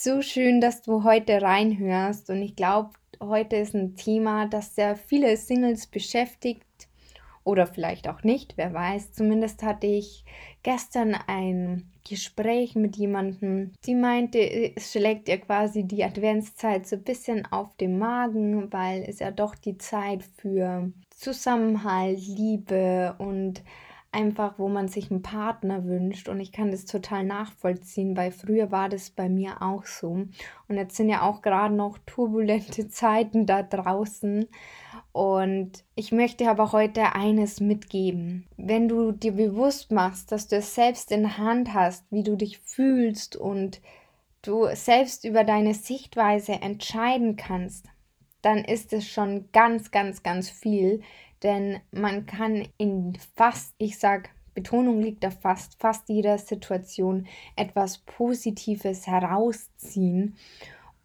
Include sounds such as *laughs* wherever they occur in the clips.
So schön, dass du heute reinhörst und ich glaube, heute ist ein Thema, das sehr viele Singles beschäftigt oder vielleicht auch nicht, wer weiß. Zumindest hatte ich gestern ein Gespräch mit jemandem, die meinte, es schlägt ihr quasi die Adventszeit so ein bisschen auf den Magen, weil es ja doch die Zeit für Zusammenhalt, Liebe und einfach, wo man sich einen Partner wünscht. Und ich kann das total nachvollziehen, weil früher war das bei mir auch so. Und jetzt sind ja auch gerade noch turbulente *laughs* Zeiten da draußen. Und ich möchte aber heute eines mitgeben. Wenn du dir bewusst machst, dass du es selbst in der Hand hast, wie du dich fühlst und du selbst über deine Sichtweise entscheiden kannst, dann ist es schon ganz, ganz, ganz viel, denn man kann in fast, ich sag, Betonung liegt auf fast, fast jeder Situation etwas Positives herausziehen.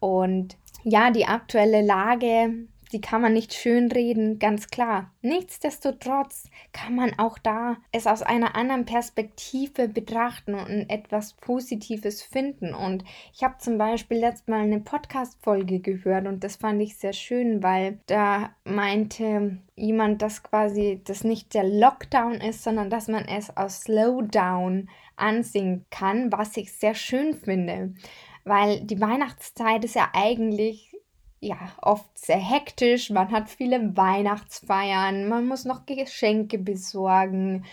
Und ja, die aktuelle Lage die kann man nicht schönreden, ganz klar. Nichtsdestotrotz kann man auch da es aus einer anderen Perspektive betrachten und etwas Positives finden. Und ich habe zum Beispiel letztes Mal eine Podcast-Folge gehört und das fand ich sehr schön, weil da meinte jemand, dass quasi das nicht der Lockdown ist, sondern dass man es aus Slowdown ansehen kann, was ich sehr schön finde. Weil die Weihnachtszeit ist ja eigentlich ja, oft sehr hektisch. Man hat viele Weihnachtsfeiern, man muss noch Geschenke besorgen.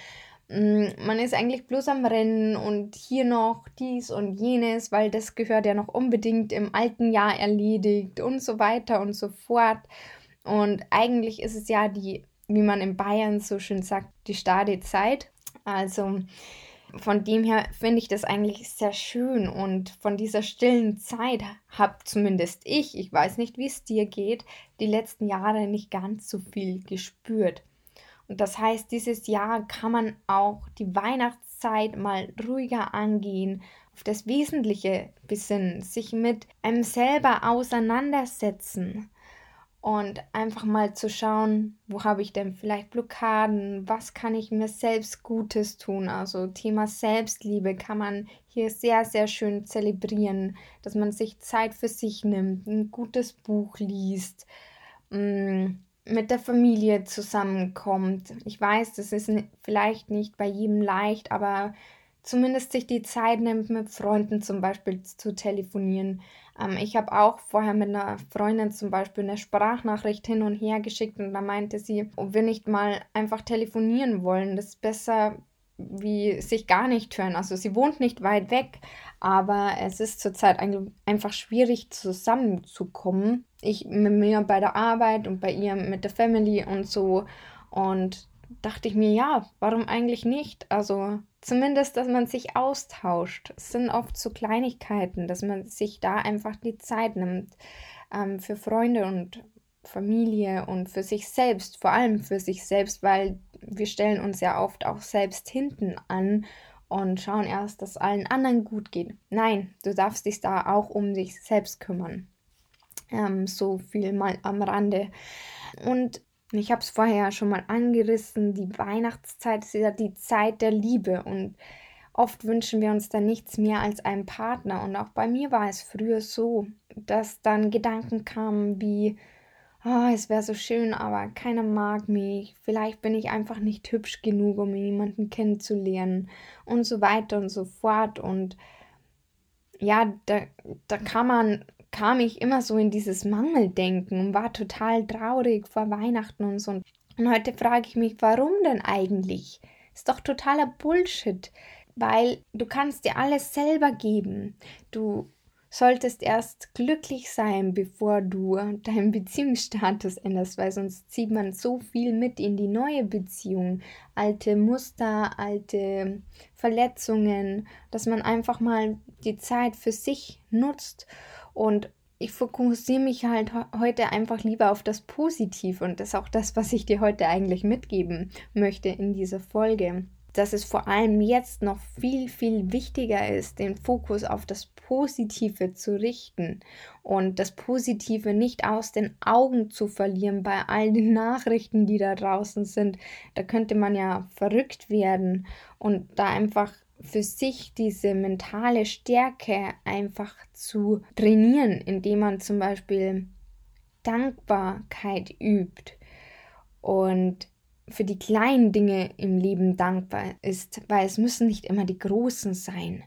Mm, man ist eigentlich bloß am Rennen und hier noch dies und jenes, weil das gehört ja noch unbedingt im alten Jahr erledigt und so weiter und so fort. Und eigentlich ist es ja die, wie man in Bayern so schön sagt, die Stadezeit. Also von dem her finde ich das eigentlich sehr schön und von dieser stillen Zeit habe zumindest ich, ich weiß nicht, wie es dir geht, die letzten Jahre nicht ganz so viel gespürt. Und das heißt, dieses Jahr kann man auch die Weihnachtszeit mal ruhiger angehen, auf das Wesentliche besinnen, sich mit einem selber auseinandersetzen und einfach mal zu schauen, wo habe ich denn vielleicht Blockaden, was kann ich mir selbst Gutes tun. Also Thema Selbstliebe kann man hier sehr, sehr schön zelebrieren, dass man sich Zeit für sich nimmt, ein gutes Buch liest, mm, mit der Familie zusammenkommt. Ich weiß, das ist vielleicht nicht bei jedem leicht, aber zumindest sich die Zeit nimmt, mit Freunden zum Beispiel zu telefonieren. Ähm, ich habe auch vorher mit einer Freundin zum Beispiel eine Sprachnachricht hin und her geschickt und da meinte sie, ob wir nicht mal einfach telefonieren wollen. Das ist besser, wie sich gar nicht hören. Also sie wohnt nicht weit weg, aber es ist zurzeit einfach schwierig zusammenzukommen. Ich mit mir bei der Arbeit und bei ihr mit der Family und so. Und dachte ich mir, ja, warum eigentlich nicht? Also zumindest, dass man sich austauscht. Es sind oft so Kleinigkeiten, dass man sich da einfach die Zeit nimmt ähm, für Freunde und Familie und für sich selbst, vor allem für sich selbst, weil wir stellen uns ja oft auch selbst hinten an und schauen erst, dass allen anderen gut geht. Nein, du darfst dich da auch um dich selbst kümmern. Ähm, so viel mal am Rande. Und ich habe es vorher schon mal angerissen, die Weihnachtszeit ist ja die Zeit der Liebe und oft wünschen wir uns dann nichts mehr als einen Partner. Und auch bei mir war es früher so, dass dann Gedanken kamen wie, oh, es wäre so schön, aber keiner mag mich, vielleicht bin ich einfach nicht hübsch genug, um jemanden kennenzulernen und so weiter und so fort. Und ja, da, da kann man kam ich immer so in dieses Mangeldenken und war total traurig vor Weihnachten und so. Und heute frage ich mich, warum denn eigentlich? Ist doch totaler Bullshit, weil du kannst dir alles selber geben. Du solltest erst glücklich sein, bevor du *laughs* deinen Beziehungsstatus änderst, weil sonst zieht man so viel mit in die neue Beziehung. Alte Muster, alte Verletzungen, dass man einfach mal die Zeit für sich nutzt und ich fokussiere mich halt heute einfach lieber auf das Positive und das ist auch das, was ich dir heute eigentlich mitgeben möchte in dieser Folge dass es vor allem jetzt noch viel, viel wichtiger ist, den Fokus auf das Positive zu richten und das Positive nicht aus den Augen zu verlieren bei all den *laughs* Nachrichten, die da draußen sind. Da könnte man ja verrückt werden und da einfach für sich diese mentale Stärke einfach zu trainieren, indem man zum Beispiel Dankbarkeit übt und für die kleinen Dinge im Leben dankbar ist, weil es müssen nicht immer die großen sein.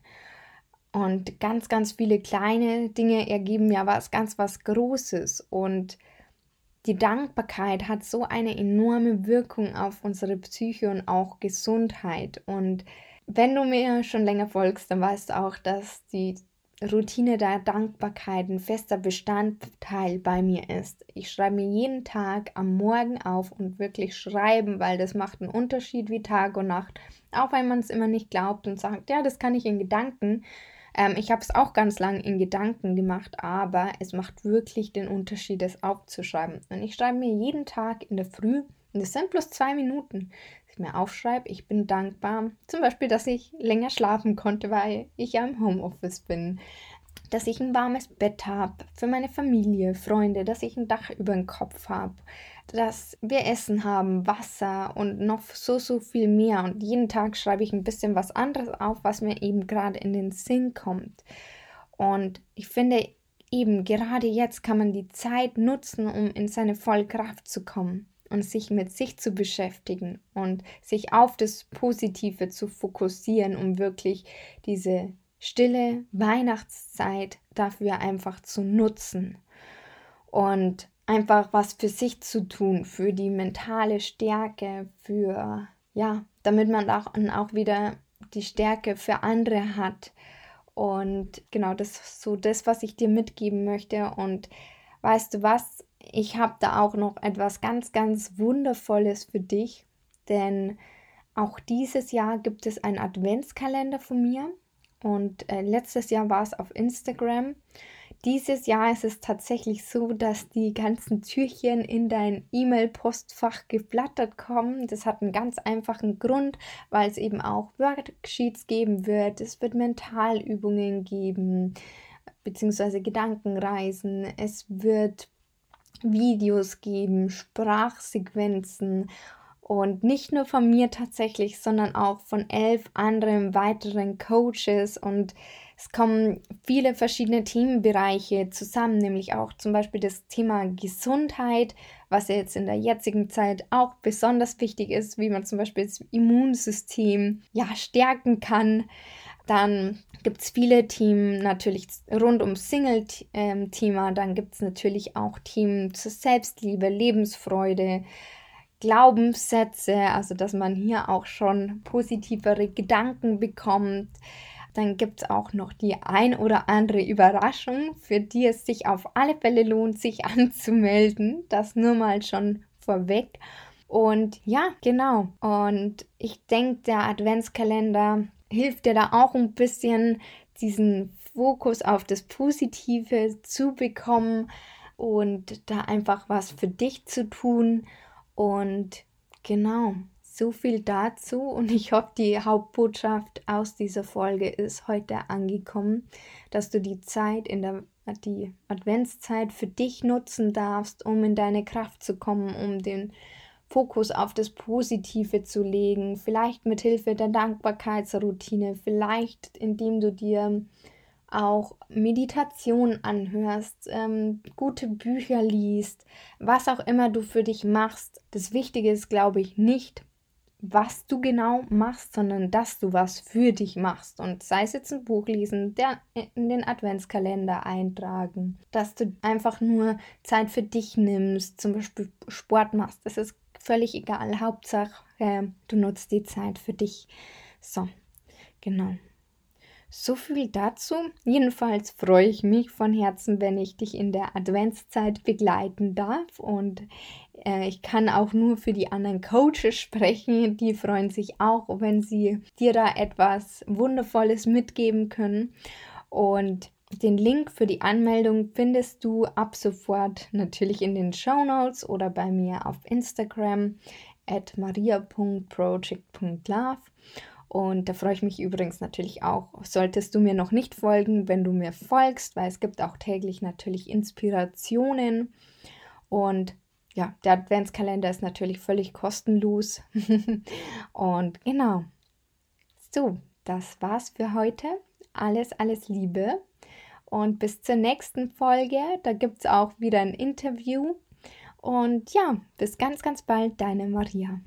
Und ganz, ganz viele kleine Dinge ergeben ja was ganz was Großes. Und die Dankbarkeit hat so eine enorme Wirkung auf unsere Psyche und auch Gesundheit. Und wenn du mir schon länger folgst, dann weißt du auch, dass die Routine der Dankbarkeit ein fester Bestandteil bei mir ist. Ich schreibe mir jeden Tag am Morgen auf und wirklich schreiben, weil das macht einen Unterschied wie Tag und Nacht. Auch wenn man es immer nicht glaubt und sagt, ja, das kann ich in Gedanken. Ähm, ich habe es auch ganz lang in Gedanken gemacht, aber es macht wirklich den Unterschied, es aufzuschreiben. Und ich schreibe mir jeden Tag in der Früh, und es sind bloß zwei Minuten, ich mir aufschreibe, ich bin dankbar. Zum Beispiel, dass ich länger schlafen konnte, weil ich ja im Homeoffice bin. Dass ich ein warmes Bett habe für meine Familie, Freunde, dass ich ein Dach über den Kopf habe, dass wir Essen haben, Wasser und noch so, so viel mehr. Und jeden Tag schreibe ich ein bisschen was anderes auf, was mir eben gerade in den Sinn kommt. Und ich finde, eben gerade jetzt kann man die Zeit nutzen, um in seine Vollkraft zu kommen und sich mit sich zu beschäftigen und sich auf das Positive zu fokussieren, um wirklich diese stille Weihnachtszeit dafür einfach zu nutzen und einfach was für sich zu tun, für die mentale Stärke, für ja, damit man auch, auch wieder die Stärke für andere hat. Und genau das ist so das, was ich dir mitgeben möchte. Und weißt du was? Ich habe da auch noch etwas ganz, ganz Wundervolles für dich, denn auch dieses Jahr gibt es einen Adventskalender von mir und äh, letztes Jahr war es auf Instagram. Dieses Jahr ist es tatsächlich so, dass die ganzen Türchen in dein E-Mail-Postfach geflattert kommen. Das hat einen ganz einfachen Grund, weil es eben auch Worksheets geben wird. Es wird Mentalübungen geben, beziehungsweise Gedankenreisen. Es wird Videos geben, Sprachsequenzen und nicht nur von mir tatsächlich, sondern auch von elf anderen weiteren Coaches und es kommen viele verschiedene Themenbereiche zusammen, nämlich auch zum Beispiel das Thema Gesundheit, was ja jetzt in der jetzigen Zeit auch besonders wichtig ist, wie man zum Beispiel das Immunsystem ja stärken kann. Dann gibt es viele Themen natürlich rund um Single-Thema. Ähm, Dann gibt es natürlich auch Themen zur Selbstliebe, Lebensfreude, Glaubenssätze, also dass man hier auch schon positivere Gedanken bekommt. Dann gibt es auch noch die ein oder andere Überraschung, für die es sich auf alle Fälle lohnt, sich *laughs* anzumelden. Das nur mal schon vorweg. Und ja, genau. Und ich denke, der Adventskalender hilft dir da auch ein bisschen, diesen Fokus auf das Positive zu bekommen und da einfach was für dich zu tun. Und genau, so viel dazu. Und ich hoffe, die Hauptbotschaft aus dieser Folge ist heute angekommen, dass du die Zeit in der die Adventszeit für dich nutzen darfst, um in deine Kraft zu kommen, um den Fokus auf das Positive zu legen, vielleicht mit Hilfe der Dankbarkeitsroutine, vielleicht indem du dir auch Meditation anhörst, ähm, gute Bücher liest, was auch immer du für dich machst. Das Wichtige ist, glaube ich, nicht, was du genau machst, sondern dass du was für dich machst. Und sei es jetzt ein Buch lesen, der, in den Adventskalender eintragen, dass du einfach nur Zeit für dich nimmst, zum Beispiel Sport machst. Das ist völlig egal. Hauptsache, äh, du nutzt die Zeit für dich. So, genau. so viel dazu. Jedenfalls freue ich mich von Herzen, wenn ich dich in der Adventszeit begleiten darf. Und äh, ich kann auch nur für die anderen Coaches sprechen. Die freuen sich auch, wenn sie dir da etwas Wundervolles mitgeben können. Und den Link für die Anmeldung findest du ab sofort natürlich in den Show Notes oder bei mir auf Instagram at maria.project.love. Und da freue ich mich übrigens natürlich auch, solltest du mir noch nicht folgen, wenn du mir folgst, weil es gibt auch täglich natürlich Inspirationen. Und ja, der Adventskalender ist natürlich völlig kostenlos. *laughs* und genau. So, das war's für heute. Alles, alles Liebe. Und bis zur nächsten Folge. Da gibt es auch wieder ein Interview. Und ja, bis ganz, ganz bald, deine Maria.